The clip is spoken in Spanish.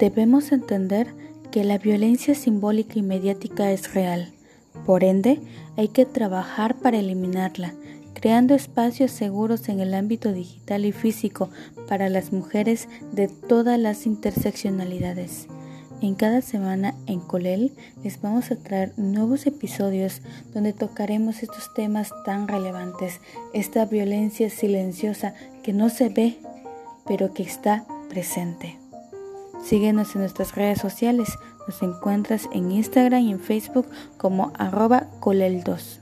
Debemos entender que la violencia simbólica y mediática es real. Por ende, hay que trabajar para eliminarla, creando espacios seguros en el ámbito digital y físico para las mujeres de todas las interseccionalidades. En cada semana en Colel les vamos a traer nuevos episodios donde tocaremos estos temas tan relevantes, esta violencia silenciosa que no se ve, pero que está presente. Síguenos en nuestras redes sociales, nos encuentras en Instagram y en Facebook como arroba colel2.